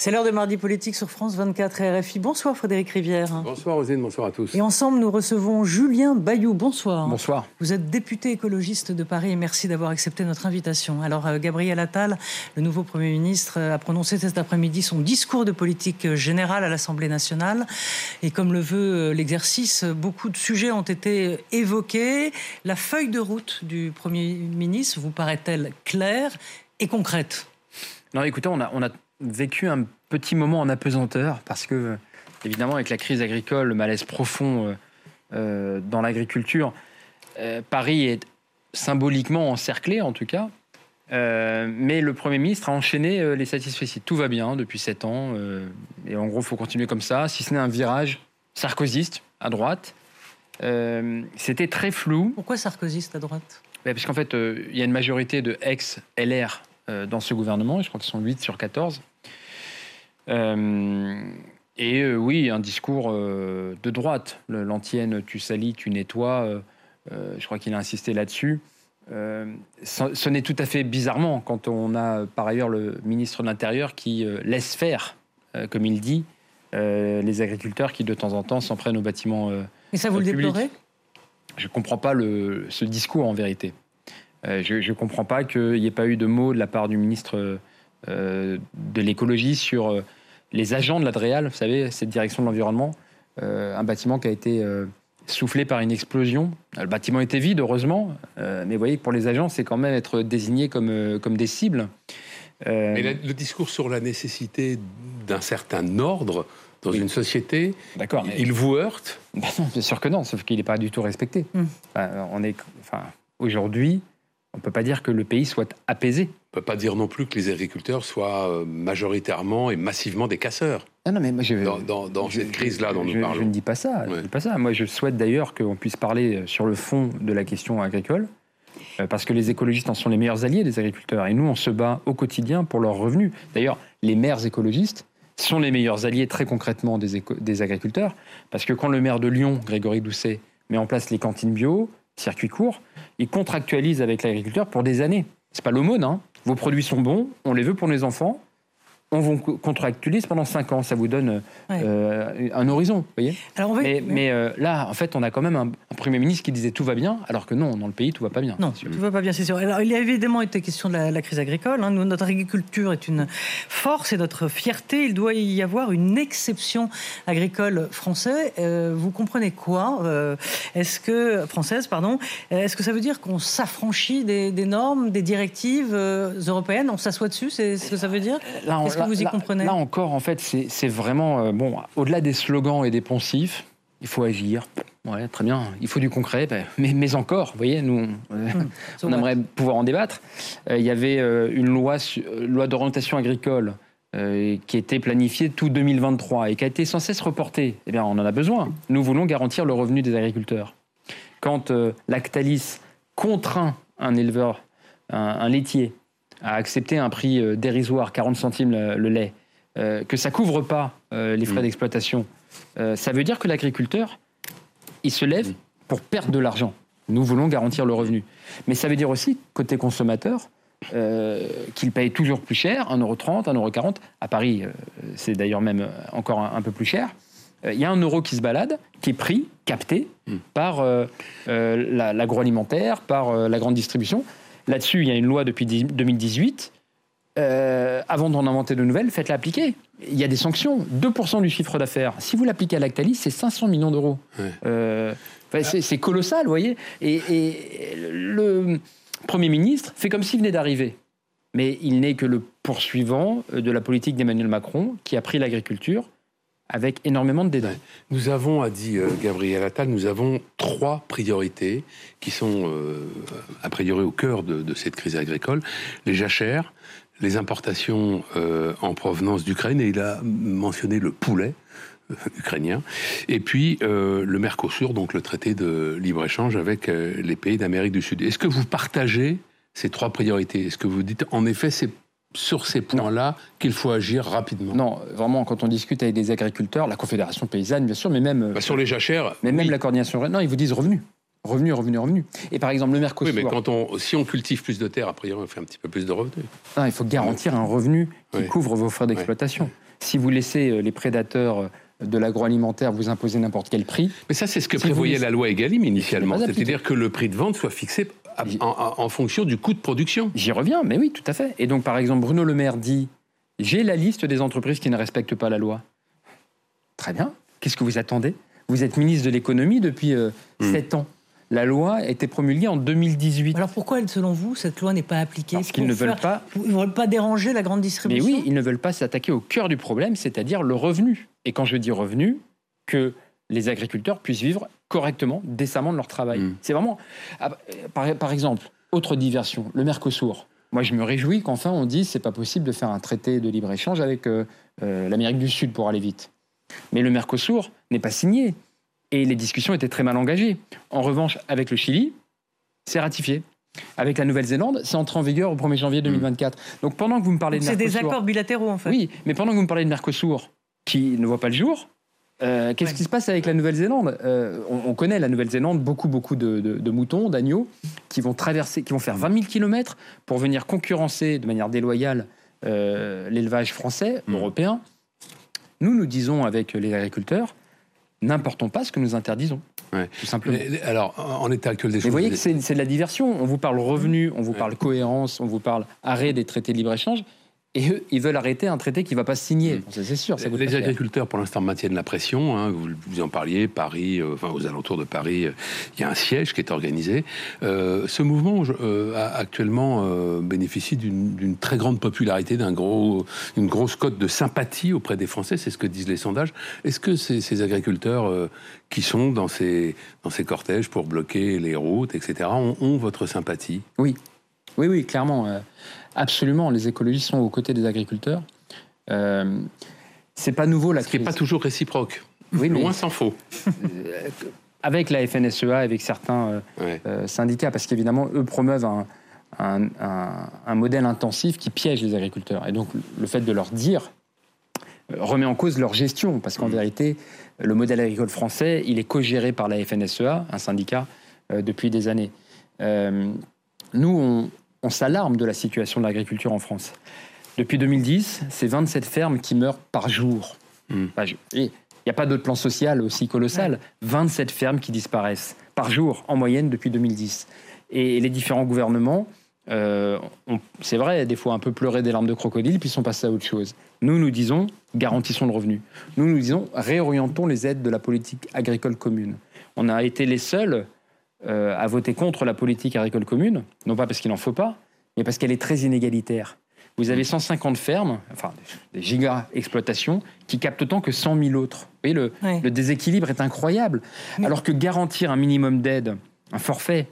C'est l'heure de mardi politique sur France 24 et RFI. Bonsoir Frédéric Rivière. Bonsoir Rosine, bonsoir à tous. Et ensemble, nous recevons Julien Bayou. Bonsoir. Bonsoir. Vous êtes député écologiste de Paris et merci d'avoir accepté notre invitation. Alors, euh, Gabriel Attal, le nouveau Premier ministre, euh, a prononcé cet après-midi son discours de politique générale à l'Assemblée nationale. Et comme le veut euh, l'exercice, beaucoup de sujets ont été évoqués. La feuille de route du Premier ministre vous paraît-elle claire et concrète? Non, écoutez, on a, on a vécu un petit moment en apesanteur parce que, évidemment, avec la crise agricole, le malaise profond euh, euh, dans l'agriculture, euh, Paris est symboliquement encerclé, en tout cas. mais le Premier ministre a enchaîné les satisfaits. Tout va bien depuis sept ans. et en gros, il faut continuer comme ça, si ce n'est un virage sarkozyste à droite. C'était très flou. Pourquoi sarkozyste à droite? Ben, Parce qu'en fait, il y a une majorité de ex-LR dans ce gouvernement. Je crois qu'ils sont 8 sur 14. Euh, et euh, oui, un discours euh, de droite. L'antienne, tu salis, tu nettoies. je crois qu'il a insisté là-dessus. ce n'est tout à fait bizarrement quand on a par ailleurs le ministre de l'Intérieur qui laisse faire, comme il dit, les agriculteurs qui de temps en temps s'en prennent aux bâtiments. Et ça, vous le déplorez? Je ne comprends pas le, ce discours en vérité. Je ne comprends pas qu'il n'y ait pas eu de mots de la part du ministre de l'écologie sur les agents de l'Adréal, vous savez, cette direction de l'environnement, euh, un bâtiment qui a été euh, soufflé par une explosion. Le bâtiment était vide, heureusement, euh, mais vous voyez que pour les agents, c'est quand même être désigné comme, comme des cibles. Mais le discours sur la nécessité d'un certain ordre dans une société, D'accord, il vous heurte? Ben Non, bien sûr que non, sauf qu'il n'est pas du tout respecté. Hmm. on est, enfin, aujourd'hui, on ne peut pas dire que le pays soit apaisé. On ne peut pas dire non plus que les agriculteurs soient euh, majoritairement et massivement des casseurs. Ah non, mais moi, je, dans, dans, cette crise-là dont nous parlons. Je ne dis pas ça. Je dis pas ça. Moi, je souhaite d'ailleurs qu'on puisse parler euh, sur le fond de la question agricole, euh, parce que les écologistes en sont les meilleurs alliés des agriculteurs. Et nous, on se bat au quotidien pour leurs revenus. D'ailleurs, les maires écologistes sont les meilleurs alliés très concrètement des, des agriculteurs, parce que quand le maire de Lyon, Grégory Doucet, met en place les cantines bio, circuit court, il contractualise avec l'agriculteur pour des années. C'est pas l'aumône, hein. Vos produits sont bons, on les veut pour les enfants, on vous contractualise pendant 5 ans. Ça vous donne euh, un horizon, voyez alors Mais, euh, là, en fait, on a quand même un, Premier ministre qui disait tout va bien, alors que non, dans le pays, tout va pas bien. Non, tout va pas bien, c'est sûr. Alors, il y a évidemment été question de la, crise agricole. Hein. notre agriculture est une force et notre fierté. Il doit y avoir une exception agricole française. Euh, vous comprenez quoi Est-ce que française, pardon Est-ce que ça veut dire qu'on s'affranchit des, normes, des directives européennes On s'assoit dessus C'est ce que ça veut dire? Vous y là, comprenez Là encore, en fait, c'est vraiment euh, bon. Au-delà des slogans et des poncifs, il faut agir. Ouais, très bien. Il faut du concret, ben, mais, mais encore, vous voyez, nous, on, euh, aimerait pouvoir en débattre. Euh, il y avait une loi, loi d'orientation agricole qui était planifiée tout 2023 et qui a été sans cesse reportée. Eh bien, on en a besoin. Nous voulons garantir le revenu des agriculteurs. Quand Lactalis contraint un éleveur, un laitier, à accepter un prix euh, dérisoire, 40 centimes le, lait, euh, que ça couvre pas euh, les frais mm. d'exploitation, ça veut dire que l'agriculteur, il se lève mm. pour perdre de l'argent. Nous voulons garantir le revenu. Mais ça veut dire aussi, côté consommateur, qu'il paye toujours plus cher, 1,30€, 1,40€. À Paris, c'est d'ailleurs même encore un, peu plus cher. Il y a un euro qui se balade, qui est pris, capté mm. par l'agroalimentaire, par la grande distribution. Là-dessus, il y a une loi depuis 2018. Euh, avant d'en inventer de nouvelles, faites-la appliquer. Il y a des sanctions. 2% du chiffre d'affaires. Si vous l'appliquez à Lactalis, c'est 500 millions d'euros. Euh, c'est colossal, vous voyez. Et, le Premier ministre fait comme s'il venait d'arriver. Mais il n'est que le poursuivant de la politique d'Emmanuel Macron qui a pris l'agriculture avec énormément de dédain. Nous avons, a dit euh, Gabriel Attal, nous avons trois priorités qui sont euh, a priori au cœur de, cette crise agricole. Les jachères, les importations euh, en provenance d'Ukraine, et il a mentionné le poulet ukrainien, et puis le Mercosur, donc le traité de libre-échange avec les pays d'Amérique du Sud. Est-ce que vous partagez ces trois priorités? Est-ce que vous dites, en effet, c'est sur ces points-là qu'il faut agir rapidement Non, vraiment, quand on discute avec des agriculteurs, la Confédération paysanne, bien sûr, mais même. Bah, sur les jachères. Mais même la coordination. Non, ils vous disent revenus. Revenus, revenus, revenus. Et par exemple, le Mercosur. Oui, mais quand on, si on cultive plus de terre, a priori, on fait un petit peu plus de revenus. Non, il faut garantir un revenu qui couvre vos frais d'exploitation. Si vous laissez euh, les prédateurs euh, de l'agroalimentaire vous imposer n'importe quel prix. Mais ça, c'est ce que prévoyait la loi Egalim initialement. C'est-à-dire que le prix de vente soit fixé en, fonction du coût de production. J'y reviens, mais oui, tout à fait. Et donc, par exemple, Bruno Le Maire dit J'ai la liste des entreprises qui ne respectent pas la loi. Très bien. Qu'est-ce que vous attendez? Vous êtes ministre de l'économie depuis euh, hmm. sept ans. La loi a été promulguée en 2018. Alors pourquoi, selon vous, cette loi n'est pas appliquée? Parce qu'ils ne veulent pas. Ils ne veulent pas déranger la grande distribution? Mais oui, ils ne veulent pas s'attaquer au cœur du problème, c'est-à-dire le revenu. Et quand je dis revenu, que les agriculteurs puissent vivre correctement, décemment de leur travail. Hmm. C'est vraiment. Ah, par, exemple, autre diversion, le Mercosur. Moi, je me réjouis qu'enfin on dise c'est pas possible de faire un traité de libre échange avec euh, euh, l'Amérique du Sud pour aller vite. Mais le Mercosur n'est pas signé et les discussions étaient très mal engagées. En revanche, avec le Chili, c'est ratifié. Avec la Nouvelle-Zélande, c'est entré en vigueur au 1er janvier 2024. Hmm. Donc pendant que vous me parlez de Mercosur... C'est des accords bilatéraux en fait. Oui, mais pendant que vous me parlez de Mercosur, qui ne voit pas le jour, euh, qu'est-ce qui se passe avec la Nouvelle-Zélande? Euh, on, connaît la Nouvelle-Zélande, beaucoup, beaucoup de, moutons, d'agneaux, qui vont traverser, qui vont faire 20 000 km pour venir concurrencer de manière déloyale euh, l'élevage français, hmm. européen. Nous, nous disons avec les agriculteurs, n'importons pas ce que nous interdisons. Tout simplement. alors, en état actuel des choses. vous voyez que c'est de la diversion. On vous parle revenu, on vous parle cohérence, on vous parle arrêt des traités de libre-échange. Et eux, ils veulent arrêter un traité qui ne va pas se signer. Mm. C'est sûr. les agriculteurs, pour l'instant, maintiennent la pression. Hein. Vous, vous, en parliez, Paris, euh, enfin, aux alentours de Paris, euh, il y a un siège qui est organisé. Euh, ce mouvement, actuellement, bénéficie d'une très grande popularité, d'une gros, grosse cote de sympathie auprès des Français. C'est ce que disent les sondages. Est-ce que ces, agriculteurs qui sont dans ces, dans ces cortèges pour bloquer les routes, etc., ont, ont votre sympathie? Oui. Oui, oui, clairement. Absolument, les écologistes sont aux côtés des agriculteurs. Euh, c'est pas nouveau la Ce crise. Ce n'est pas toujours réciproque. Oui, loin s'en faut. Euh, avec la FNSEA, avec certains euh, euh, syndicats, parce qu'évidemment, eux promeuvent un, un, modèle intensif qui piège les agriculteurs. Et donc, le fait de leur dire remet en cause leur gestion, parce qu'en mmh. vérité, le modèle agricole français, il est co-géré par la FNSEA, un syndicat, depuis des années. nous, on, on s'alarme de la situation de l'agriculture en France. Depuis 2010, c'est 27 fermes qui meurent par jour. Hmm. Il n'y a pas d'autre plan social aussi colossal. 27 fermes qui disparaissent par jour, en moyenne, depuis 2010. Et les différents gouvernements, euh, c'est vrai, des fois un peu pleuré des larmes de crocodile, puis sont passés à autre chose. Nous, nous disons, garantissons le revenu. Nous, nous disons, réorientons les aides de la politique agricole commune. On a été les seuls euh, à voter contre la politique agricole commune, non pas parce qu'il n'en faut pas, mais parce qu'elle est très inégalitaire. Vous avez 150 fermes, enfin des giga-exploitations, qui captent autant que 100 000 autres. Vous voyez, le, déséquilibre est incroyable. Alors que garantir un minimum d'aide, un forfait,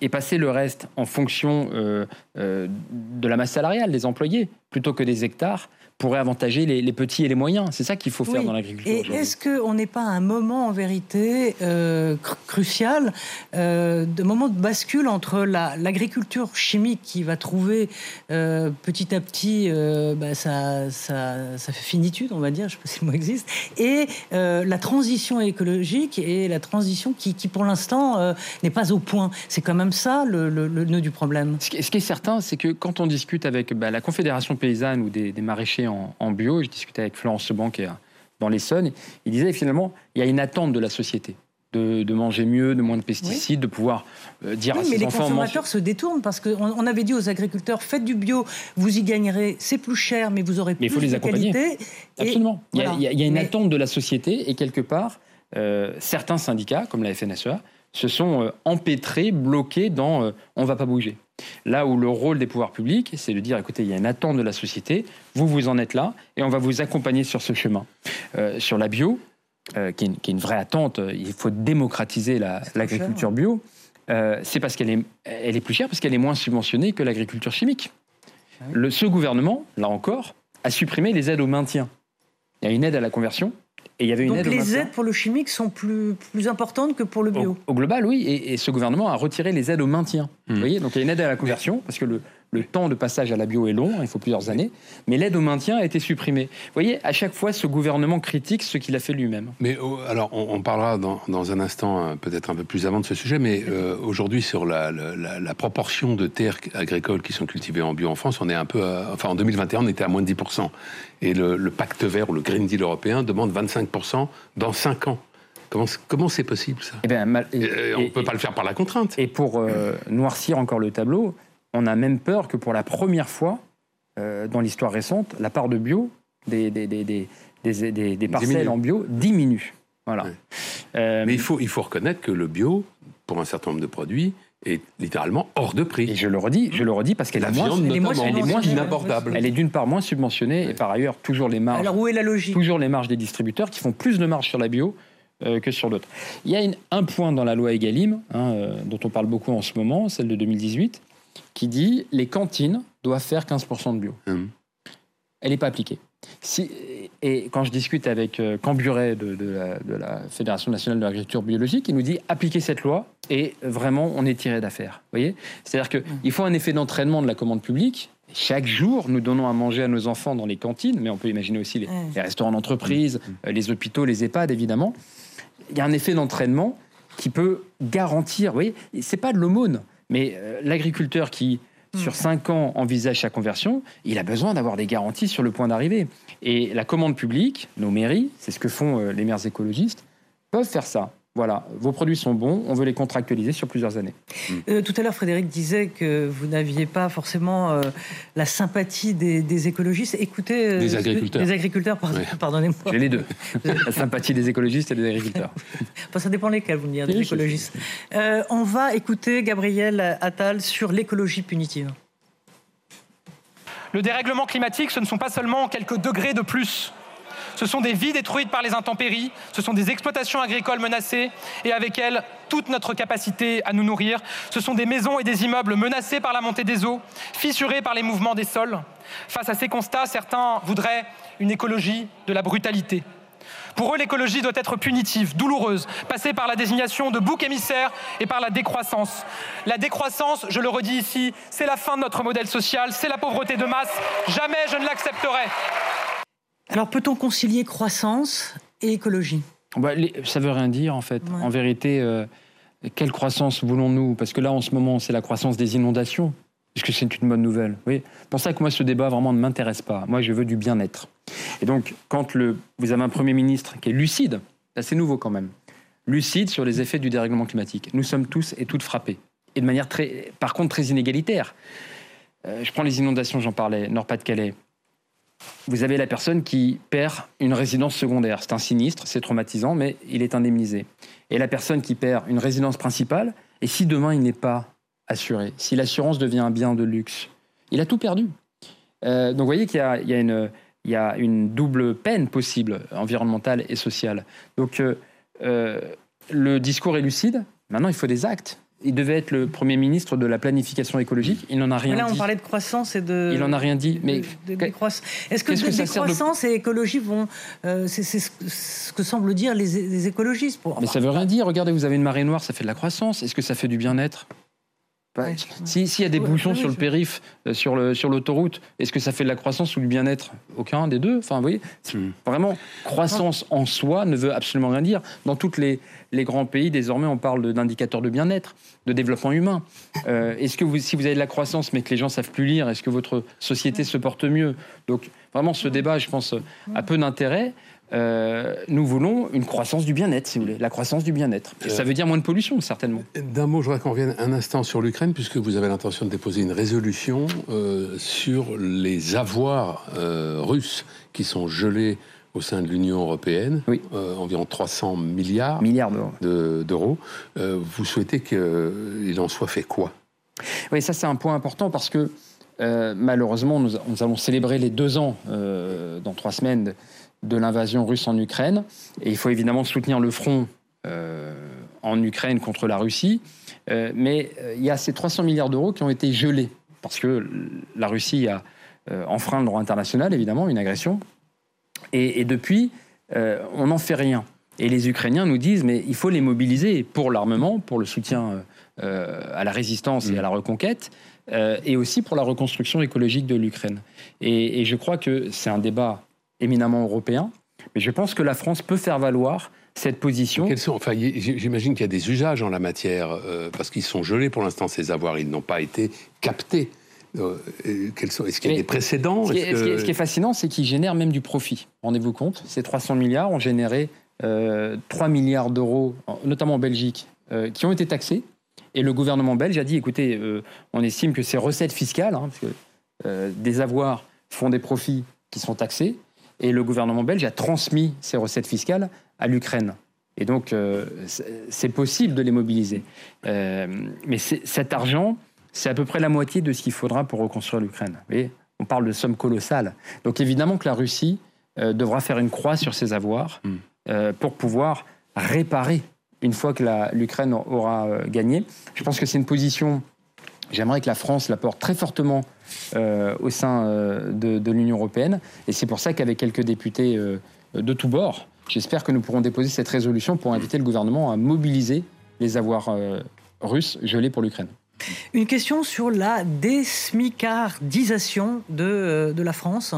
et passer le reste en fonction euh, euh, de la masse salariale des employés, plutôt que des hectares, pourrait avantager les, petits et les moyens. C'est ça qu'il faut faire dans l'agriculture. Et est-ce qu'on n'est pas à un moment, en vérité, euh, crucial, euh, de moment de bascule entre l'agriculture chimique qui va trouver euh, petit à petit bah, sa, finitude, on va dire, je ne sais pas si le mot existe, et la transition écologique et la transition qui, pour l'instant, n'est pas au point. C'est quand même ça le, nœud du problème. Ce qui, est certain, c'est que quand on discute avec bah, la Confédération paysanne ou des, des maraîchers en, bio. Je discutais avec Florence Seban qui est dans l'Essonne. Il disait finalement, il y a une attente de la société. De, manger mieux, de moins de pesticides, de pouvoir euh, dire à ses mais les consommateurs se détournent parce qu'on on avait dit aux agriculteurs faites du bio, vous y gagnerez, c'est plus cher, mais vous aurez plus il faut les accompagner. Absolument. Il, y a, une attente de la société et quelque part, euh, certains syndicats, comme la FNSEA, se sont euh, empêtrés, bloqués dans on ne va pas bouger. Là où le rôle des pouvoirs publics, c'est de dire, écoutez, il y a une attente de la société, vous, vous en êtes là, et on va vous accompagner sur ce chemin. Euh, sur la bio, euh, qui, est une, vraie attente, il faut démocratiser l'agriculture bio, euh, c'est parce qu'elle est, elle est plus chère, parce qu'elle est moins subventionnée que l'agriculture chimique. Ah le, ce gouvernement, là encore, a supprimé les aides au maintien. Il y a une aide à la conversion, et il y avait une Donc les aides pour le chimique sont plus, plus importantes que pour le bio Au, global, oui. Et, ce gouvernement a retiré les aides au maintien. Vous hmm. voyez, donc il y a une aide à la conversion, parce que le, le temps de passage à la bio est long, il faut plusieurs années, mais l'aide au maintien a été supprimée. Vous voyez, à chaque fois, ce gouvernement critique ce qu'il a fait lui-même. Mais oh, alors, on, parlera dans, un instant, euh, peut-être un peu plus avant de ce sujet, mais euh, aujourd'hui, sur la, proportion de terres agricoles qui sont cultivées en bio en France, on est un peu, enfin, en 2021, on était à moins de 10%. Et le, pacte vert ou le Green Deal européen demande 25% dans 5 ans. Comment c'est possible ça? Eh bien, On ne peut pas le faire par la contrainte. Et pour euh, noircir encore le tableau, on a même peur que pour la première fois euh, dans l'histoire récente, la part de bio des, des, des, des parcelles en bio diminue. Voilà. Euh, Mais il faut, il faut reconnaître que le bio, pour un certain nombre de produits, est littéralement hors de prix. Et je le redis, je le redis parce qu'elle est, moins, elle est moins inabordable. Elle est d'une part moins subventionnée et par ailleurs toujours les marges. Alors où est la logique? Toujours les marges des distributeurs qui font plus de marge sur la bio euh, que sur d'autres. Il y a un point dans la loi Egalim hein, dont on parle beaucoup en ce moment, celle de 2018, qui dit les cantines doivent faire 15% de bio. Hum. Elle n'est pas appliquée. Si, et quand je discute avec euh, Camburet de, de, la, Fédération nationale de l'agriculture biologique, il nous dit appliquer cette loi et vraiment on est tiré d'affaire. voyez? C'est-à-dire qu'il hum. faut un effet d'entraînement de la commande publique. Chaque jour, nous donnons à manger à nos enfants dans les cantines, mais on peut imaginer aussi les, hum. restaurants d'entreprise, euh, les hôpitaux, les EHPAD évidemment. Il y a un effet d'entraînement qui peut garantir. Vous voyez, c'est pas de l'aumône. Mais euh, l'agriculteur qui, sur 5 ans, envisage sa conversion, il a besoin d'avoir des garanties sur le point d'arrivée. Et la commande publique, nos mairies, c'est ce que font euh, les maires écologistes, peuvent faire ça voilà, vos produits sont bons, on veut les contractualiser sur plusieurs années. Euh, tout à l'heure, Frédéric disait que vous n'aviez pas forcément euh, la sympathie des, écologistes. Écoutez, euh, des agriculteurs. Des agriculteurs, pardonnez-moi. J'ai les deux. la sympathie des écologistes et des agriculteurs. ça dépend lesquels, vous me direz, des écologistes. on va écouter Gabriel Attal sur l'écologie punitive. Le dérèglement climatique, ce ne sont pas seulement quelques degrés de plus ce sont des vies détruites par les intempéries, ce sont des exploitations agricoles menacées et avec elles toute notre capacité à nous nourrir. Ce sont des maisons et des immeubles menacés par la montée des eaux, fissurés par les mouvements des sols. Face à ces constats, certains voudraient une écologie de la brutalité. Pour eux, l'écologie doit être punitive, douloureuse, passer par la désignation de bouc émissaire et par la décroissance. La décroissance, je le redis ici, c'est la fin de notre modèle social, c'est la pauvreté de masse. Jamais je ne l'accepterai. Alors peut-on concilier croissance et écologie? Bah, Ça veut rien dire en fait. En vérité, euh, quelle croissance voulons-nous? Parce que là en ce moment c'est la croissance des inondations. Est-ce que c'est une bonne nouvelle Oui. Pour ça que moi ce débat vraiment ne m'intéresse pas. Moi je veux du bien-être. Et donc quand le, vous avez un Premier ministre qui est lucide, c'est nouveau quand même, lucide sur les effets du dérèglement climatique. Nous sommes tous et toutes frappés. Et de manière très, par contre très inégalitaire. Euh, je prends les inondations, j'en parlais, Nord-Pas-de-Calais vous avez la personne qui perd une résidence secondaire. C'est un sinistre, c'est traumatisant, mais il est indemnisé. Et la personne qui perd une résidence principale, et si demain il n'est pas assuré, si l'assurance devient un bien de luxe, il a tout perdu. Euh, donc vous voyez qu'il y, a, une, double peine possible, environnementale et sociale. Donc euh, euh, le discours est lucide, maintenant il faut des actes il devait être le Premier ministre de la planification écologique. Il n'en a rien dit. Là, on parlait de croissance et de. Il n'en a rien dit. Mais est-ce que, décroissance et écologie vont. Euh, c'est ce que semblent dire les, écologistes. mais ça veut rien dire. Regardez, vous avez une marée noire, ça fait de la croissance. Est-ce que ça fait du bien-être? S'il y a des bouchons sur le périph, euh, sur l'autoroute, est-ce que ça fait de la croissance ou du bien-être? Aucun des deux. Enfin, vous voyez, hmm. vraiment, croissance en soi ne veut absolument rien dire. Dans toutes les, les grands pays, désormais, on parle d'indicateurs de bien-être, de développement humain. Euh, est-ce que vous, si vous avez de la croissance, mais que les gens savent plus lire, est-ce que votre société se porte mieux? Donc, vraiment, ce débat, je pense, a peu d'intérêt. Euh, nous voulons une croissance du bien-être, si vous voulez, la croissance du bien-être. Et ça veut dire moins de pollution, certainement. D'un mot, je voudrais qu'on revienne un instant sur l'Ukraine, puisque vous avez l'intention de déposer une résolution euh, sur les avoirs russes qui sont gelés au sein de l'Union européenne, euh, environ 300 milliards, milliards d'euros. Euh, vous souhaitez qu'il en soit fait quoi? Oui, ça c'est un point important parce que euh, malheureusement, nous, allons célébrer les deux ans dans trois semaines de l'invasion russe en Ukraine. Et il faut évidemment soutenir le front en Ukraine contre la Russie. mais il y a ces 300 milliards d'euros qui ont été gelés parce que la Russie a enfreint le droit international, évidemment, une agression. Et, depuis, euh, on n'en fait rien. Et les Ukrainiens nous disent, mais il faut les mobiliser pour l'armement, pour le soutien à la résistance et à la reconquête, et aussi pour la reconstruction écologique de l'Ukraine. Et, je crois que c'est un débat éminemment européen, mais je pense que la France peut faire valoir cette position. Sont, enfin, j'imagine qu'il y a des usages en la matière, euh, parce qu'ils sont gelés pour l'instant, ces avoirs, ils n'ont pas été captés. Euh, est-ce qu'il y a des précédents ce qui, est, fascinant, c'est qu'ils génèrent même du profit. Rendez-vous compte, ces 300 milliards ont généré 3 euh, milliards d'euros, notamment en Belgique, qui ont été taxés. Et le gouvernement belge a dit, écoutez, on estime que ces recettes fiscales, hein, parce que des avoirs font des profits qui sont taxés, et le gouvernement belge a transmis ces recettes fiscales à l'Ukraine. Et donc, euh, c'est possible de les mobiliser. Euh, mais cet argent, c'est à peu près la moitié de ce qu'il faudra pour reconstruire l'Ukraine. on parle de sommes colossales. Donc, évidemment que la Russie euh, devra faire une croix sur ses avoirs mm. pour pouvoir réparer une fois que l'Ukraine aura gagné. Je pense que c'est une position J'aimerais que la France la porte très fortement euh, au sein euh, de, l'Union européenne. Et c'est pour ça qu'avec quelques députés euh, de tous bords, j'espère que nous pourrons déposer cette résolution pour inviter le gouvernement à mobiliser les avoirs russes gelés pour l'Ukraine. Une question sur la désmicardisation de, de la France.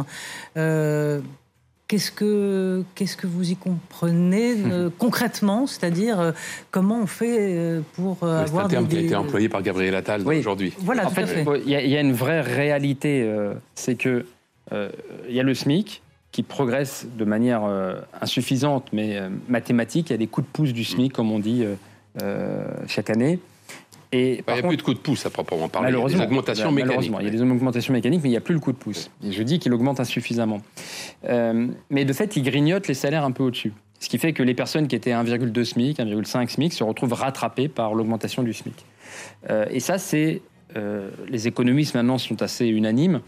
Qu'est-ce que, qu'est-ce que vous y comprenez euh, concrètement C'est-à-dire, euh, comment on fait euh, pour avoir C'est un terme qui a été employé par Gabriel Attal aujourd'hui. Voilà, en fait, il y, y, a une vraie réalité, c'est que il y a le SMIC qui progresse de manière insuffisante, mais mathématique. Il y a des coups de pouce du SMIC, comme on dit chaque année. Et il n'y a plus de coup de pouce à proprement parler. Il y a des augmentations mécaniques. Il y a des augmentations mécaniques, mais il n'y a plus le coup de pouce. Et je dis qu'il augmente insuffisamment. Euh, mais de fait, il grignote les salaires un peu au-dessus. Ce qui fait que les personnes qui étaient 1,2 SMIC, 1,5 SMIC se retrouvent rattrapées par l'augmentation du SMIC. Euh, et ça, c'est. Euh, les économistes maintenant sont assez unanimes.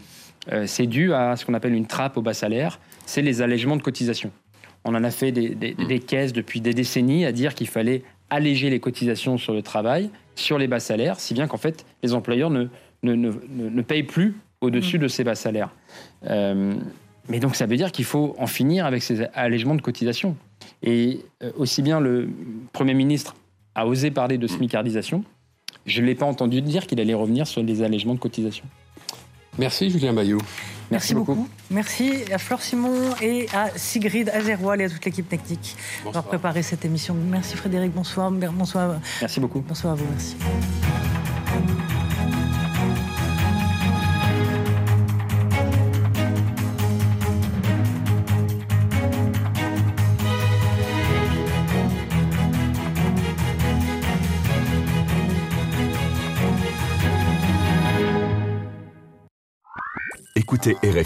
c'est dû à ce qu'on appelle une trappe au bas salaire. C'est les allègements de cotisations. On en a fait des, des caisses depuis des décennies à dire qu'il fallait alléger les cotisations sur le travail, sur les bas salaires, si bien qu'en fait, les employeurs ne, ne, ne, ne payent plus au-dessus mmh. de ces bas salaires. Euh, mais donc, ça veut dire qu'il faut en finir avec ces allègements de cotisations. Et euh, aussi bien le Premier ministre a osé parler de smicardisation, je ne l'ai pas entendu dire qu'il allait revenir sur les allègements de cotisations. Merci Julien Bayou. Merci, beaucoup. Merci à Flore Simon et à Sigrid Azeroal et à toute l'équipe technique d'avoir préparé cette émission. Merci Frédéric, bonsoir. Bonsoir. Merci beaucoup. Bonsoir à vous, merci. Écoutez